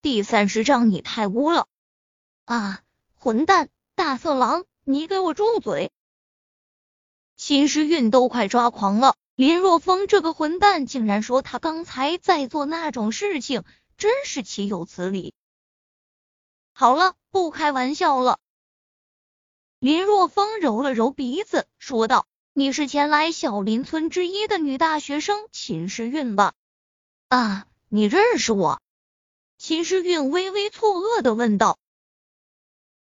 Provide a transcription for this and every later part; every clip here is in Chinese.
第三十章，你太污了！啊，混蛋，大色狼，你给我住嘴！秦时运都快抓狂了，林若风这个混蛋竟然说他刚才在做那种事情，真是岂有此理！好了，不开玩笑了。林若风揉了揉鼻子，说道：“你是前来小林村之一的女大学生秦时运吧？”啊，你认识我？秦时运微微错愕的问道：“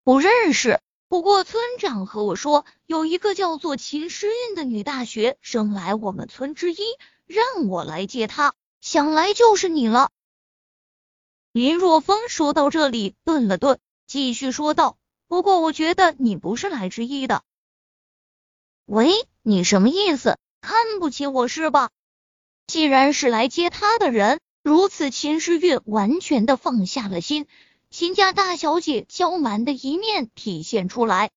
不认识，不过村长和我说，有一个叫做秦时运的女大学生来我们村之一，让我来接她，想来就是你了。”林若风说到这里，顿了顿，继续说道：“不过我觉得你不是来之一的。”喂，你什么意思？看不起我是吧？既然是来接他的人。如此，秦时运完全的放下了心，秦家大小姐娇蛮的一面体现出来，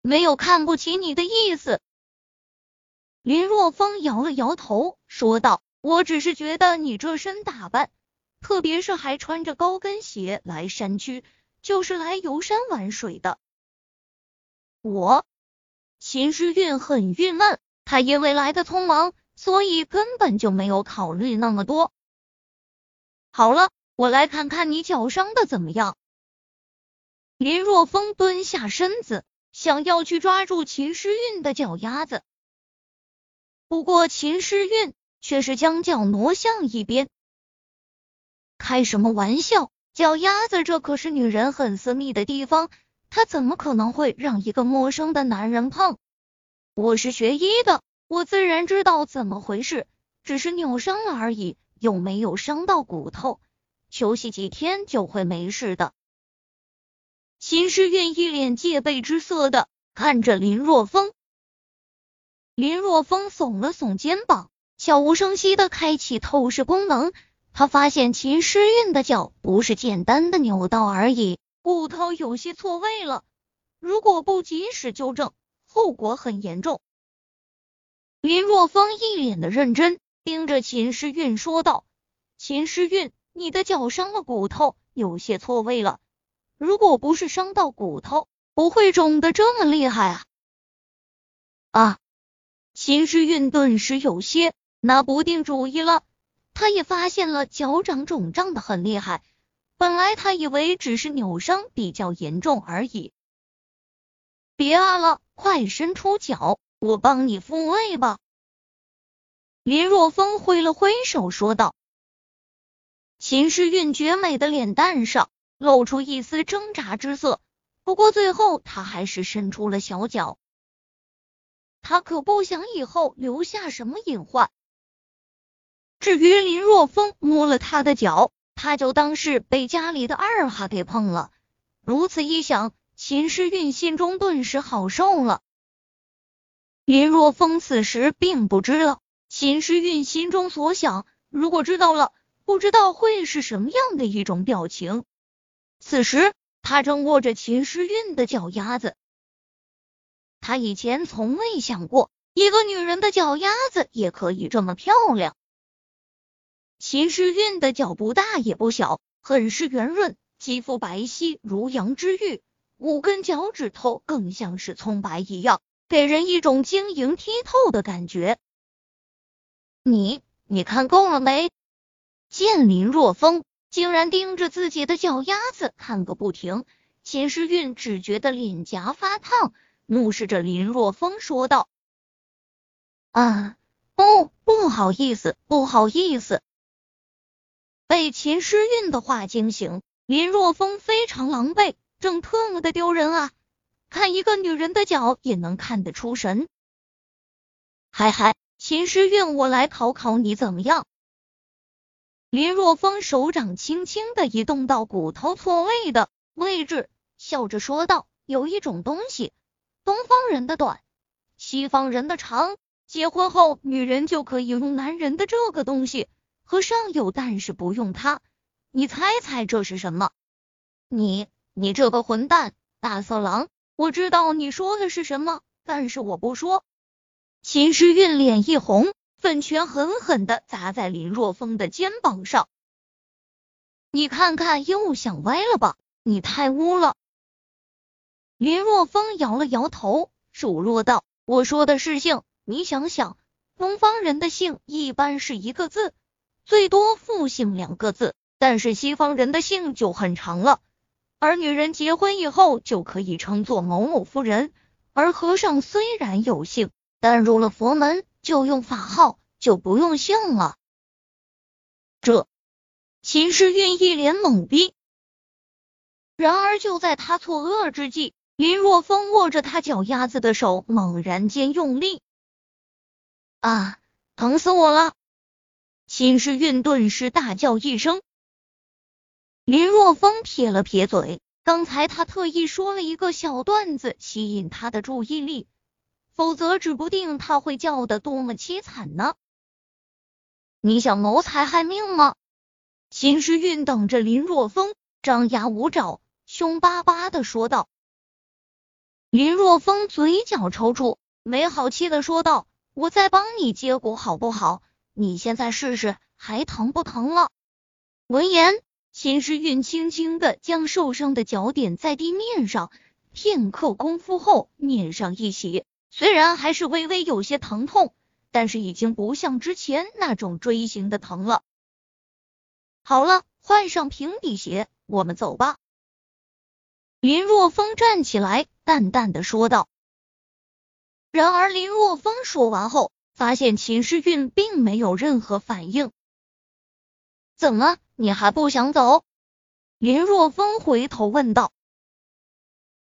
没有看不起你的意思。林若风摇了摇头，说道：“我只是觉得你这身打扮，特别是还穿着高跟鞋来山区，就是来游山玩水的。”我，秦诗韵很郁闷，她因为来的匆忙。所以根本就没有考虑那么多。好了，我来看看你脚伤的怎么样。林若风蹲下身子，想要去抓住秦诗韵的脚丫子，不过秦诗韵却是将脚挪向一边。开什么玩笑？脚丫子这可是女人很私密的地方，她怎么可能会让一个陌生的男人碰？我是学医的。我自然知道怎么回事，只是扭伤了而已，又没有伤到骨头，休息几天就会没事的。秦时运一脸戒备之色的看着林若风，林若风耸了耸肩膀，悄无声息的开启透视功能，他发现秦诗韵的脚不是简单的扭到而已，骨头有些错位了，如果不及时纠正，后果很严重。林若风一脸的认真，盯着秦诗韵说道：“秦诗韵，你的脚伤了骨头，有些错位了。如果不是伤到骨头，不会肿的这么厉害啊！”啊！秦诗韵顿时有些拿不定主意了。他也发现了脚掌肿胀的很厉害，本来他以为只是扭伤比较严重而已。别啊了，快伸出脚！我帮你复位吧。林若风挥了挥手说道。秦诗韵绝美的脸蛋上露出一丝挣扎之色，不过最后他还是伸出了小脚。他可不想以后留下什么隐患。至于林若风摸了他的脚，他就当是被家里的二哈给碰了。如此一想，秦诗韵心中顿时好受了。林若风此时并不知道秦时运心中所想，如果知道了，不知道会是什么样的一种表情。此时他正握着秦时运的脚丫子，他以前从未想过一个女人的脚丫子也可以这么漂亮。秦时运的脚不大也不小，很是圆润，肌肤白皙如羊脂玉，五根脚趾头更像是葱白一样。给人一种晶莹剔透的感觉。你，你看够了没？见林若风竟然盯着自己的脚丫子看个不停，秦时运只觉得脸颊发烫，怒视着林若风说道：“啊，不，不好意思，不好意思。”被秦时韵的话惊醒，林若风非常狼狈，正特么的丢人啊！看一个女人的脚也能看得出神，嗨嗨，秦时运，我来考考你怎么样？林若风手掌轻轻的移动到骨头错位的位置，笑着说道：“有一种东西，东方人的短，西方人的长，结婚后女人就可以用男人的这个东西，和尚有，但是不用它。你猜猜这是什么？你，你这个混蛋，大色狼！”我知道你说的是什么，但是我不说。秦时运脸一红，粉拳狠狠的砸在林若风的肩膀上。你看看又想歪了吧？你太污了。林若风摇了摇头，数落道：“我说的是姓，你想想，东方人的姓一般是一个字，最多复姓两个字，但是西方人的姓就很长了。而女人结婚以后就可以称作某某夫人，而和尚虽然有姓，但入了佛门就用法号，就不用姓了。”这秦时运一脸懵逼。然而就在他错愕之际，林若风握着他脚丫子的手猛然间用力，啊，疼死我了！秦时运顿时大叫一声。林若风撇了撇嘴，刚才他特意说了一个小段子吸引他的注意力，否则指不定他会叫的多么凄惨呢。你想谋财害命吗？秦时运等着林若风张牙舞爪，凶巴巴的说道。林若风嘴角抽搐，没好气的说道：“我再帮你接骨好不好？你现在试试，还疼不疼了？”闻言，秦时运轻轻的将受伤的脚点在地面上，片刻功夫后，面上一喜，虽然还是微微有些疼痛，但是已经不像之前那种锥形的疼了。好了，换上平底鞋，我们走吧。林若风站起来，淡淡的说道。然而，林若风说完后，发现秦诗韵并没有任何反应。怎么，你还不想走？林若风回头问道。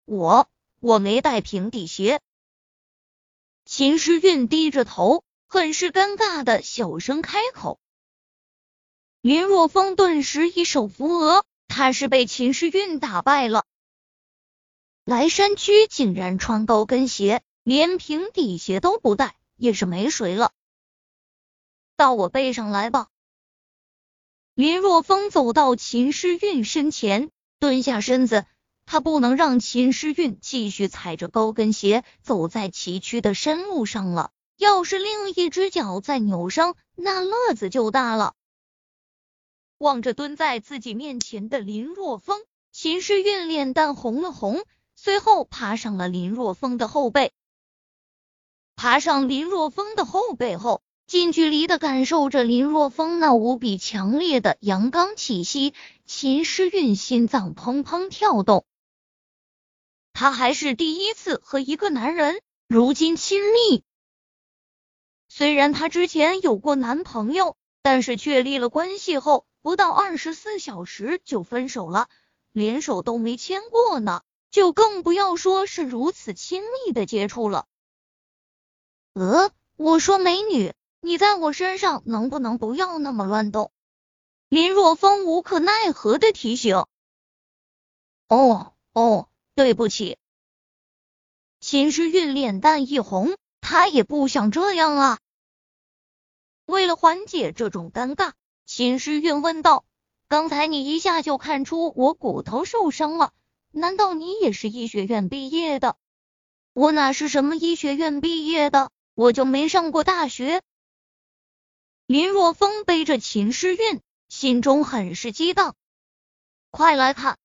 我我没带平底鞋。秦诗韵低着头，很是尴尬的小声开口。林若风顿时一手扶额，他是被秦诗韵打败了。来山区竟然穿高跟鞋，连平底鞋都不带，也是没谁了。到我背上来吧。林若风走到秦诗韵身前，蹲下身子，他不能让秦诗韵继续踩着高跟鞋走在崎岖的山路上了。要是另一只脚再扭伤，那乐子就大了。望着蹲在自己面前的林若风，秦诗韵脸蛋红了红。随后爬上了林若风的后背，爬上林若风的后背后，近距离的感受着林若风那无比强烈的阳刚气息，秦诗韵心脏砰砰跳动。她还是第一次和一个男人如今亲密。虽然她之前有过男朋友，但是确立了关系后，不到二十四小时就分手了，连手都没牵过呢。就更不要说是如此亲密的接触了。呃，我说美女，你在我身上能不能不要那么乱动？林若风无可奈何的提醒。哦哦，对不起。秦诗韵脸蛋一红，他也不想这样啊。为了缓解这种尴尬，秦诗韵问道：“刚才你一下就看出我骨头受伤了？”难道你也是医学院毕业的？我哪是什么医学院毕业的，我就没上过大学。林若风背着秦诗韵，心中很是激荡。快来看，